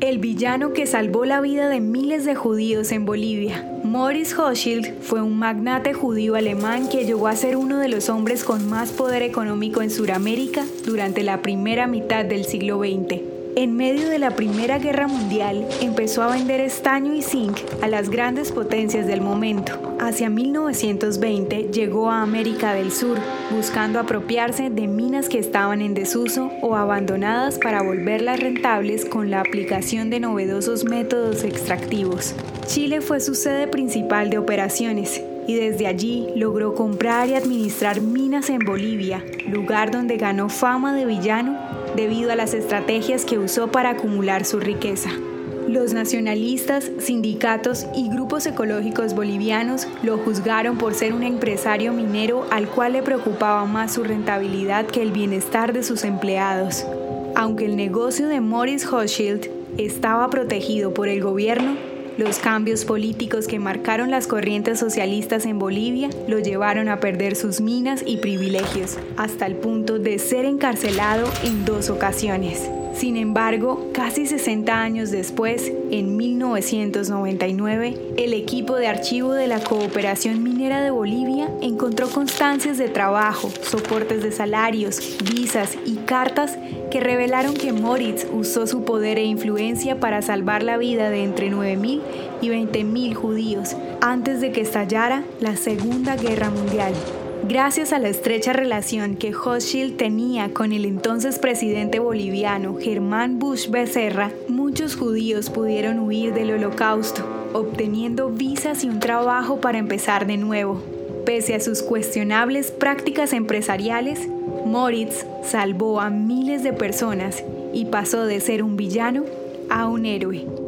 El villano que salvó la vida de miles de judíos en Bolivia. Morris Hochschild fue un magnate judío alemán que llegó a ser uno de los hombres con más poder económico en Sudamérica durante la primera mitad del siglo XX. En medio de la Primera Guerra Mundial, empezó a vender estaño y zinc a las grandes potencias del momento. Hacia 1920 llegó a América del Sur, buscando apropiarse de minas que estaban en desuso o abandonadas para volverlas rentables con la aplicación de novedosos métodos extractivos. Chile fue su sede principal de operaciones y desde allí logró comprar y administrar minas en Bolivia, lugar donde ganó fama de villano debido a las estrategias que usó para acumular su riqueza. Los nacionalistas, sindicatos y grupos ecológicos bolivianos lo juzgaron por ser un empresario minero al cual le preocupaba más su rentabilidad que el bienestar de sus empleados. Aunque el negocio de Morris Hochschild estaba protegido por el gobierno, los cambios políticos que marcaron las corrientes socialistas en Bolivia lo llevaron a perder sus minas y privilegios, hasta el punto de ser encarcelado en dos ocasiones. Sin embargo, casi 60 años después, en 1999, el equipo de archivo de la Cooperación Minera de Bolivia encontró constancias de trabajo, soportes de salarios, visas y cartas que revelaron que Moritz usó su poder e influencia para salvar la vida de entre 9.000 y 20.000 judíos antes de que estallara la Segunda Guerra Mundial. Gracias a la estrecha relación que Hochschild tenía con el entonces presidente boliviano Germán Bush Becerra, muchos judíos pudieron huir del holocausto, obteniendo visas y un trabajo para empezar de nuevo. Pese a sus cuestionables prácticas empresariales, Moritz salvó a miles de personas y pasó de ser un villano a un héroe.